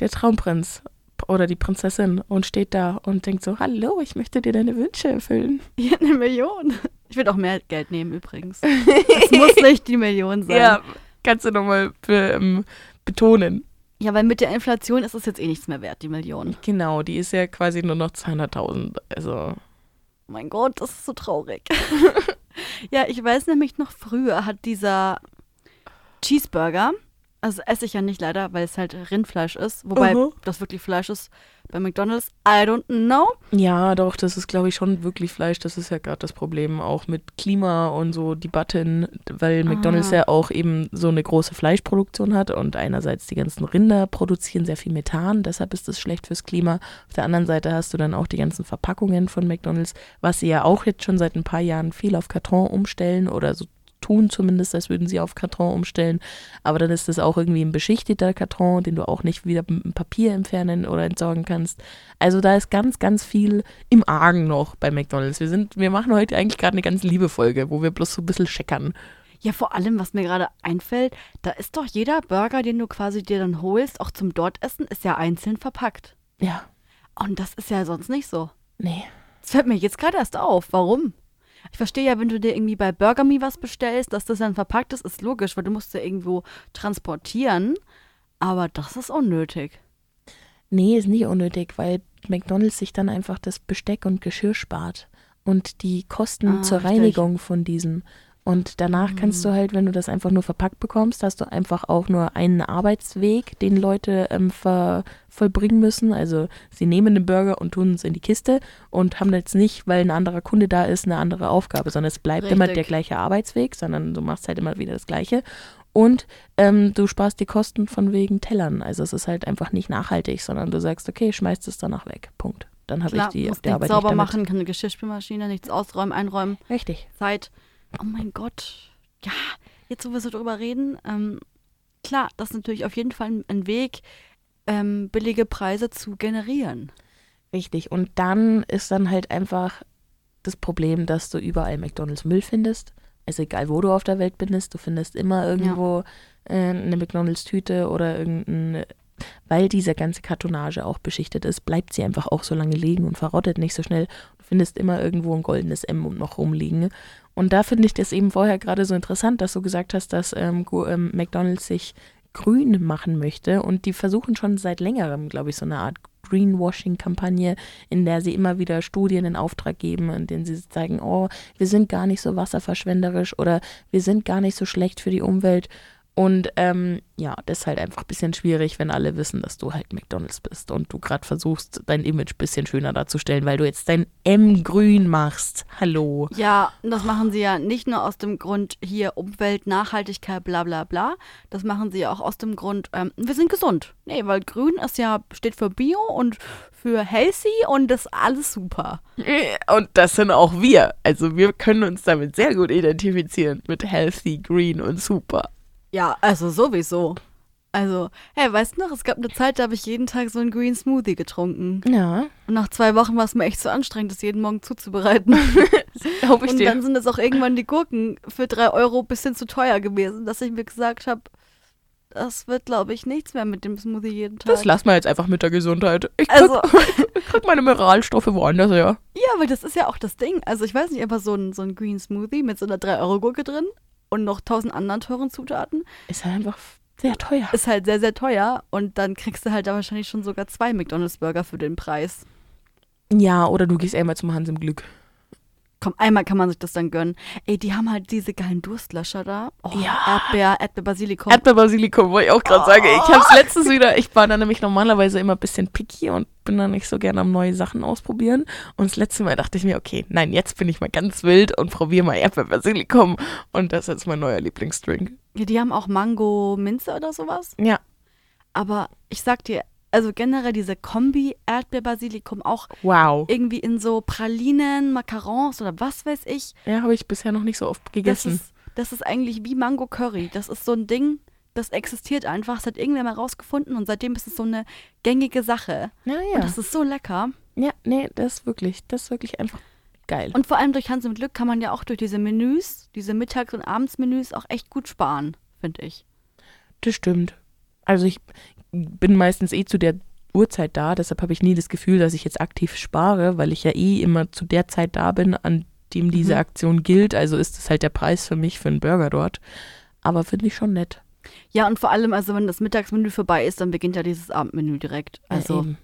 Der Traumprinz oder die Prinzessin und steht da und denkt so, hallo, ich möchte dir deine Wünsche erfüllen. Ja, eine Million. Ich würde auch mehr Geld nehmen übrigens. Es muss nicht die Million sein. Ja, kannst du nochmal ähm, betonen. Ja, weil mit der Inflation ist es jetzt eh nichts mehr wert, die Million. Genau, die ist ja quasi nur noch 200.000. Also. Oh mein Gott, das ist so traurig. ja, ich weiß nämlich noch früher hat dieser Cheeseburger, also esse ich ja nicht leider, weil es halt Rindfleisch ist. Wobei uh -huh. das wirklich Fleisch ist bei McDonalds. I don't know. Ja, doch, das ist, glaube ich, schon wirklich Fleisch. Das ist ja gerade das Problem auch mit Klima und so Debatten, weil McDonalds ah. ja auch eben so eine große Fleischproduktion hat und einerseits die ganzen Rinder produzieren sehr viel Methan, deshalb ist das schlecht fürs Klima. Auf der anderen Seite hast du dann auch die ganzen Verpackungen von McDonalds, was sie ja auch jetzt schon seit ein paar Jahren viel auf Karton umstellen oder so tun zumindest, als würden sie auf Karton umstellen. Aber dann ist das auch irgendwie ein beschichteter Karton, den du auch nicht wieder mit Papier entfernen oder entsorgen kannst. Also da ist ganz, ganz viel im Argen noch bei McDonalds. Wir sind, wir machen heute eigentlich gerade eine ganz liebe Folge, wo wir bloß so ein bisschen scheckern. Ja, vor allem, was mir gerade einfällt, da ist doch jeder Burger, den du quasi dir dann holst, auch zum Dortessen, ist ja einzeln verpackt. Ja. Und das ist ja sonst nicht so. Nee. Das fällt mir jetzt gerade erst auf. Warum? Ich verstehe ja, wenn du dir irgendwie bei Burger Me was bestellst, dass das dann verpackt ist, ist logisch, weil du musst ja irgendwo transportieren. Aber das ist unnötig. Nee, ist nicht unnötig, weil McDonalds sich dann einfach das Besteck und Geschirr spart und die Kosten Ah, zur richtig. Reinigung von diesem. Und danach kannst du halt, wenn du das einfach nur verpackt bekommst, hast du einfach auch nur einen Arbeitsweg, den Leute ähm, ver vollbringen müssen. Also sie nehmen den Burger und tun es in die Kiste und haben jetzt nicht, weil ein anderer Kunde da ist, eine andere Aufgabe, sondern es bleibt immer Richtig. der gleiche Arbeitsweg, sondern du machst halt immer wieder das Gleiche. Und ähm, du sparst die Kosten von wegen Tellern. Also es ist halt einfach nicht nachhaltig, sondern du sagst, okay, schmeißt es danach weg. Punkt. Dann habe ich die auf der Arbeit sauber nicht damit. machen, keine Geschirrspülmaschine, nichts ausräumen, einräumen, Richtig. Zeit. Oh mein Gott. Ja, jetzt wo wir so drüber reden, ähm, klar, das ist natürlich auf jeden Fall ein- Weg, ähm, billige Preise zu generieren. Richtig. Und dann ist dann halt einfach das Problem, dass du überall McDonalds Müll findest. Also egal, wo du auf der Welt bist, du findest immer irgendwo äh, eine McDonalds-Tüte oder irgendein, weil diese ganze Kartonage auch beschichtet ist, bleibt sie einfach auch so lange liegen und verrottet nicht so schnell. Findest immer irgendwo ein goldenes M noch rumliegen. Und da finde ich das eben vorher gerade so interessant, dass du gesagt hast, dass ähm, ähm, McDonalds sich grün machen möchte. Und die versuchen schon seit längerem, glaube ich, so eine Art Greenwashing-Kampagne, in der sie immer wieder Studien in Auftrag geben, in denen sie zeigen, oh, wir sind gar nicht so wasserverschwenderisch oder wir sind gar nicht so schlecht für die Umwelt. Und ähm, ja, das ist halt einfach ein bisschen schwierig, wenn alle wissen, dass du halt McDonalds bist und du gerade versuchst, dein Image ein bisschen schöner darzustellen, weil du jetzt dein M grün machst. Hallo. Ja, das machen sie ja nicht nur aus dem Grund hier Umwelt, Nachhaltigkeit, bla bla bla. Das machen sie ja auch aus dem Grund, ähm, wir sind gesund. Nee, weil grün ist ja, steht für Bio und für healthy und das ist alles super. Und das sind auch wir. Also wir können uns damit sehr gut identifizieren mit healthy, green und super. Ja, also sowieso. Also, hey, weißt du noch, es gab eine Zeit, da habe ich jeden Tag so einen Green Smoothie getrunken. Ja, Und nach zwei Wochen war es mir echt so anstrengend, das jeden Morgen zuzubereiten. glaube ich Und dir. dann sind es auch irgendwann die Gurken für drei Euro ein bisschen zu teuer gewesen, dass ich mir gesagt habe, das wird, glaube ich, nichts mehr mit dem Smoothie jeden Tag. Das lassen wir jetzt einfach mit der Gesundheit. Ich krieg, also, krieg meine Mineralstoffe woanders her. ja, weil das ist ja auch das Ding. Also, ich weiß nicht, einfach so ein, so ein Green Smoothie mit so einer 3-Euro-Gurke drin und noch tausend anderen teuren Zutaten Ist halt einfach sehr teuer. ist halt sehr, sehr teuer. Und dann kriegst du halt da wahrscheinlich schon sogar zwei McDonalds-Burger für den Preis. Ja, oder du gehst einmal zum Hans im Glück. Komm, einmal kann man sich das dann gönnen. Ey, die haben halt diese geilen Durstlöscher da. Oh, Ja. Erdbeer, Erdbeer-Basilikum. Erdbeerbasilikum, wollte ich auch gerade sagen. Ich hab's letztens wieder, ich war da nämlich normalerweise immer ein bisschen picky und bin dann nicht so gerne am neue Sachen ausprobieren. Und das letzte Mal dachte ich mir, okay, nein, jetzt bin ich mal ganz wild und probiere mal Erdbeerbasilikum. Und das ist jetzt mein neuer Lieblingsdrink. ja, die haben auch Mango-Minze oder sowas. Ja, Aber ich sag dir, also generell diese Kombi Erdbeer-Basilikum auch wow. irgendwie in so Pralinen, Macarons oder was weiß ich. Ja, habe ich bisher noch nicht so oft Das gegessen. ist, das ist eigentlich wie Mango Curry. Das ist so ein Ding, das existiert einfach. Das hat irgendwer mal rausgefunden und seitdem ist es so eine gängige Sache. ja, Und ja. das ist so lecker. Ja, nee, das ist wirklich, das ist wirklich einfach geil. Und vor allem durch Hans im Glück kann man ja auch durch diese Menüs, diese Mittags- und Abendsmenüs auch echt gut sparen, finde ich. Das stimmt. Also ich bin meistens eh zu der Uhrzeit da, deshalb habe ich nie das Gefühl, dass ich jetzt aktiv spare, weil ich ja eh immer zu der Zeit da bin, an dem diese Mhm. Aktion gilt. Also ist es halt der Preis für mich für einen Burger dort. Aber finde ich schon nett. Ja, und vor allem, also wenn das Mittagsmenü vorbei ist, dann beginnt ja dieses Abendmenü direkt. Ja, Also, eben.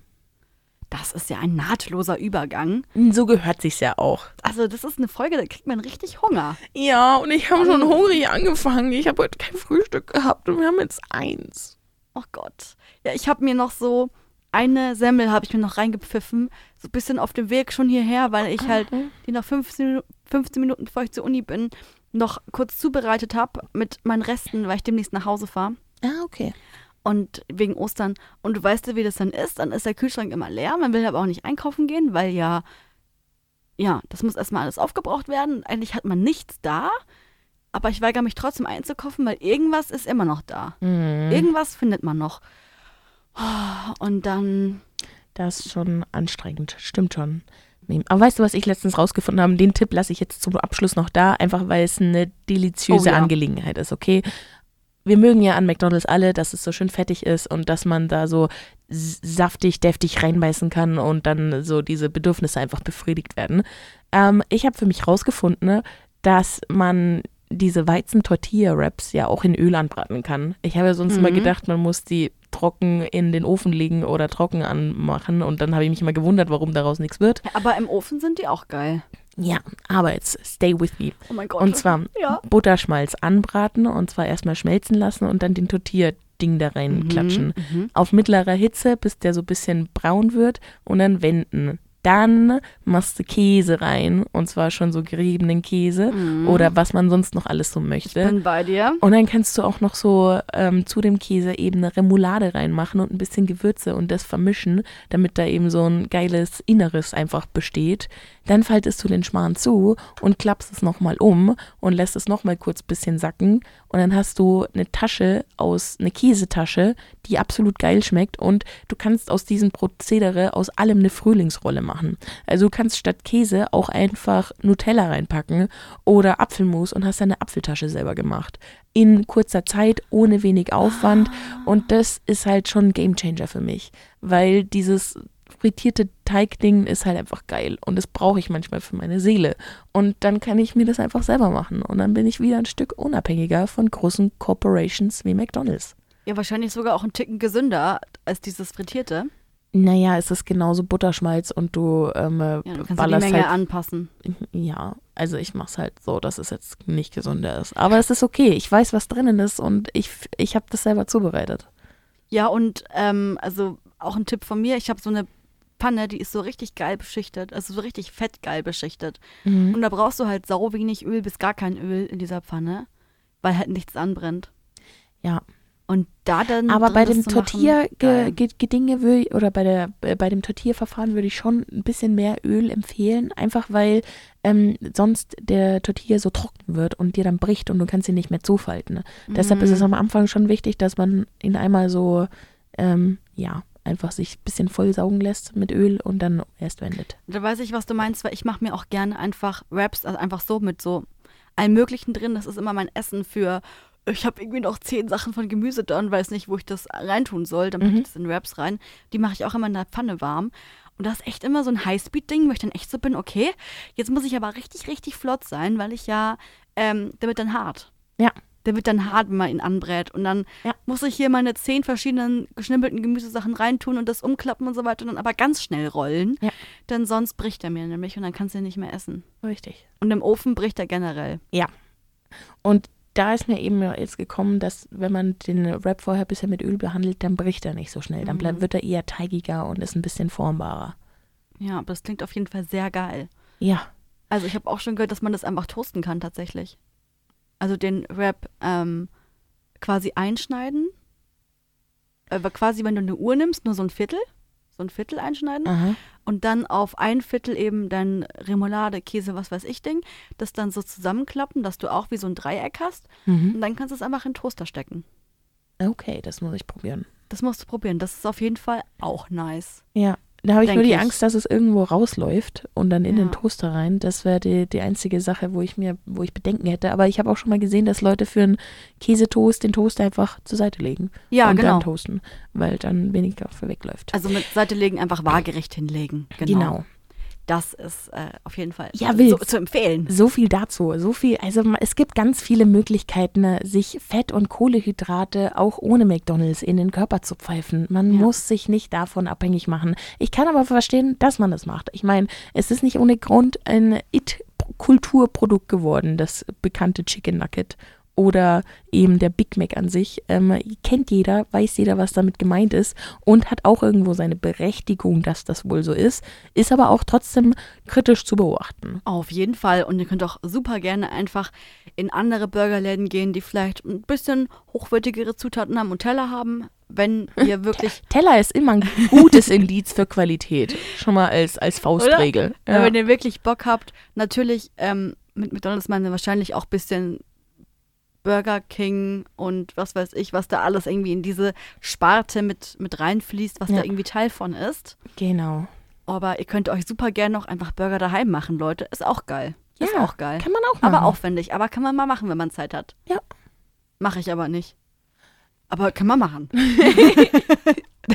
das ist ja ein nahtloser Übergang. so gehört sich's ja auch. Also, das ist eine Folge, da kriegt man richtig Hunger. Ja, und ich habe schon Mm. hungrig angefangen. Ich habe heute kein Frühstück gehabt und wir haben jetzt eins. Oh Gott. Ja, ich habe mir noch so eine Semmel habe ich mir noch reingepfiffen, so ein bisschen auf dem Weg schon hierher, weil ich halt die nach 15, Minu- 15 Minuten, bevor ich zur Uni bin, noch kurz zubereitet habe mit meinen Resten, weil ich demnächst nach Hause fahre. Ah, okay. Und wegen Ostern. Und du weißt ja, wie das dann ist. Dann ist der Kühlschrank immer leer. Man will aber auch nicht einkaufen gehen, weil ja, ja, das muss erstmal alles aufgebraucht werden. Eigentlich hat man nichts da. Aber ich weigere mich trotzdem einzukaufen, weil irgendwas ist immer noch da. Mhm. Irgendwas findet man noch. Oh, Und dann, Das ist schon anstrengend, stimmt schon. Aber weißt du, was ich letztens rausgefunden habe? Den Tipp lasse ich jetzt zum Abschluss noch da, einfach weil es eine deliziöse Oh ja. Angelegenheit ist, okay? Wir mögen ja an McDonalds alle, dass es so schön fettig ist und dass man da so saftig, deftig reinbeißen kann und dann so diese Bedürfnisse einfach befriedigt werden. Ähm, ich habe für mich rausgefunden, dass man diese Weizen-Tortilla-Wraps ja auch in Öl anbraten kann. Ich habe ja sonst immer Mhm. gedacht, man muss die trocken in den Ofen legen oder trocken anmachen und dann habe ich mich immer gewundert, warum daraus nichts wird. aber im Ofen sind die auch geil. Ja, aber jetzt stay with me. Oh mein Gott. Und zwar ja. Butterschmalz anbraten und zwar erstmal schmelzen lassen und dann den Tortilla-Ding da reinklatschen. Mhm. Auf mittlerer Hitze, bis der so ein bisschen braun wird und dann wenden. Dann machst du Käse rein und zwar schon so geriebenen Käse Mhm. oder was man sonst noch alles so möchte. Bin bei dir. Und dann kannst du auch noch so ähm, zu dem Käse eben eine Remoulade reinmachen und ein bisschen Gewürze und das vermischen, damit da eben so ein geiles Inneres einfach besteht. Dann faltest du den Schmarrn zu und klappst es nochmal um und lässt es nochmal kurz ein bisschen sacken. Und dann hast du eine Tasche aus, eine Käsetasche, die absolut geil schmeckt. Und du kannst aus diesem Prozedere aus allem eine Frühlingsrolle machen. Also du kannst statt Käse auch einfach Nutella reinpacken oder Apfelmus und hast eine Apfeltasche selber gemacht. In kurzer Zeit, ohne wenig Aufwand. Und das ist halt schon ein Gamechanger für mich, weil dieses frittierte Teigding ist halt einfach geil und das brauche ich manchmal für meine Seele. Und dann kann ich mir das einfach selber machen und dann bin ich wieder ein Stück unabhängiger von großen Corporations wie McDonald's. Ja, wahrscheinlich sogar auch ein Ticken gesünder als dieses Frittierte. Naja, es ist genauso Butterschmalz und du, ähm, Ja, du kannst ja die ballerst Menge halt anpassen. Ja, also ich mache es halt so, dass es jetzt nicht gesünder ist. Aber es ist okay. Ich weiß, was drinnen ist und ich, ich habe das selber zubereitet. Ja, und ähm, also auch ein Tipp von mir, ich habe so eine Pfanne, die ist so richtig geil beschichtet, also so richtig fettgeil beschichtet. Mhm. Und da brauchst du halt sau wenig Öl bis gar kein Öl in dieser Pfanne, weil halt nichts anbrennt. Ja. Und da dann. Aber bei dem. Tortilla-Gedinge würde ich, oder bei, der, äh, bei dem Tortilla-Verfahren würde ich schon ein bisschen mehr Öl empfehlen, einfach weil ähm, sonst der Tortilla so trocken wird und dir dann bricht und du kannst ihn nicht mehr zufalten. Ne? Deshalb ist es Mhm. am Anfang schon wichtig, dass man ihn einmal so, ähm, ja, einfach sich ein bisschen vollsaugen lässt mit Öl und dann erst wendet. Da weiß ich, was du meinst, weil ich mache mir auch gerne einfach Wraps, also einfach so mit so allem Möglichen drin. Das ist immer mein Essen für. Ich habe irgendwie noch zehn Sachen von Gemüse da und weiß nicht, wo ich das reintun soll. Dann Mhm. ich das in Wraps rein. Die mache ich auch immer in der Pfanne warm. Und das ist echt immer so ein Highspeed-Ding, wo ich dann echt so bin, okay, jetzt muss ich aber richtig, richtig flott sein, weil ich ja, ähm, der wird dann hart. Ja. Der wird dann hart, wenn man ihn anbrät. Und dann Ja. muss ich hier meine zehn verschiedenen geschnibbelten Gemüsesachen reintun und das umklappen und so weiter und dann aber ganz schnell rollen. Ja. Denn sonst bricht er mir nämlich und dann kannst du ihn nicht mehr essen. Richtig. Und im Ofen bricht er generell. Und da ist mir eben jetzt gekommen, dass wenn man den Wrap vorher ein bisschen mit Öl behandelt, dann bricht er nicht so schnell. Dann bleibt, Mhm. wird er eher teigiger und ist ein bisschen formbarer. Ja, aber das klingt auf jeden Fall sehr geil. Ja, Also ich habe auch schon gehört, dass man das einfach toasten kann tatsächlich. Also den Wrap ähm, quasi einschneiden. Aber quasi, wenn du eine Uhr nimmst, nur so ein Viertel. So ein Viertel einschneiden. aha. Und dann auf ein Viertel eben dein Remoulade, Käse, was weiß ich Ding. Das dann so zusammenklappen, dass du auch wie so ein Dreieck hast. Mhm. Und dann kannst du es einfach in den Toaster stecken. Okay, das muss ich probieren. Das musst du probieren. Das ist auf jeden Fall auch nice. Ja, da habe ich nur die ich. Angst, dass es irgendwo rausläuft und dann in Ja. den Toaster rein. Das wäre die, die einzige Sache, wo ich mir, wo ich Bedenken hätte. Aber ich habe auch schon mal gesehen, dass Leute für einen Käsetoast den Toaster einfach zur Seite legen Ja, und genau. dann toasten, weil dann weniger wegläuft. Also mit Seite legen, einfach waagerecht hinlegen. Genau. genau. Das ist äh, auf jeden Fall Ja, so, zu empfehlen. So viel dazu. So viel, also es gibt ganz viele Möglichkeiten, äh, sich Fett- und Kohlehydrate auch ohne McDonalds in den Körper zu pfeifen. Man Ja. muss sich nicht davon abhängig machen. Ich kann aber verstehen, dass man das macht. Ich meine, es ist nicht ohne Grund ein It-Kulturprodukt geworden, das bekannte Chicken Nugget. Oder eben der Big Mac an sich. Ähm, kennt jeder, weiß jeder, was damit gemeint ist und hat auch irgendwo seine Berechtigung, dass das wohl so ist, ist aber auch trotzdem kritisch zu beobachten. Auf jeden Fall. Und ihr könnt auch super gerne einfach in andere Burgerläden gehen, die vielleicht ein bisschen hochwertigere Zutaten haben und Teller haben, wenn ihr wirklich Teller ist immer ein gutes Indiz für Qualität. Schon mal als, als Faustregel. Ja. Wenn ihr wirklich Bock habt, natürlich ähm, mit McDonalds meine wahrscheinlich auch ein bisschen Burger King und was weiß ich, was da alles irgendwie in diese Sparte mit, mit reinfließt, was Ja. da irgendwie Teil von ist. Genau. Aber ihr könnt euch super gerne noch einfach Burger daheim machen, Leute. Ist auch geil. Ist Ja, auch geil. Kann man auch machen. Aber aufwendig. Aber kann man mal machen, wenn man Zeit hat. Ja. Mache ich aber nicht. Aber kann man machen.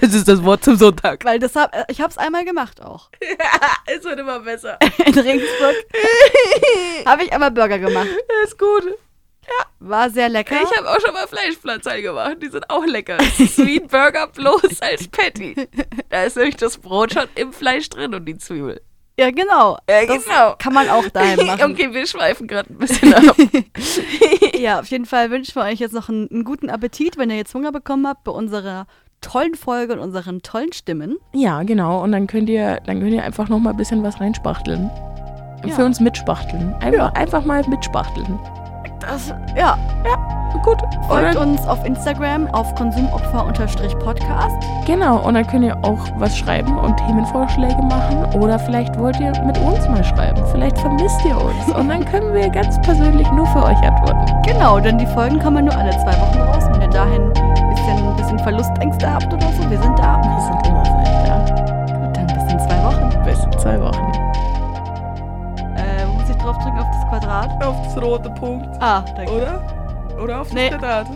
Das ist das Wort zum Sonntag. Weil das hab, äh, ich habe es einmal gemacht auch. es wird immer besser. In Regensburg habe ich einmal Burger gemacht. ist gut. War sehr lecker. Ich habe auch schon mal Fleischpflanzen gemacht. Die sind auch lecker. Sweet Burger bloß als Patty. Da ist nämlich das Brot schon im Fleisch drin und die Zwiebel. ja, genau. Ja, Das genau. Kann man auch daheim machen. Okay, wir schweifen gerade ein bisschen ab. Ja, auf jeden Fall wünschen wir euch jetzt noch einen, einen guten Appetit, wenn ihr jetzt Hunger bekommen habt bei unserer tollen Folge und unseren tollen Stimmen. ja, genau. Und dann könnt ihr, dann könnt ihr einfach noch mal ein bisschen was reinspachteln. Ja. Für uns mitspachteln. Einfach, einfach mal mitspachteln. Das, ja, Gut. folgt Oder, uns auf Instagram auf konsumopfer-podcast. genau. Und dann könnt ihr auch was schreiben und Themenvorschläge machen. Oder vielleicht wollt ihr mit uns mal schreiben. Vielleicht vermisst ihr uns. Und dann können wir ganz persönlich nur für euch antworten. Genau, denn die Folgen kommen nur alle zwei Wochen raus. Wenn ihr dahin ein bisschen, ein bisschen Verlustängste habt oder so, wir sind da. Wir sind immer für euch da. Gut, dann bis in zwei Wochen. Bis in zwei Wochen. Quadrat? Auf das rote Punkt. Ah, danke. Oder? Oder auf Nee. Quadrat.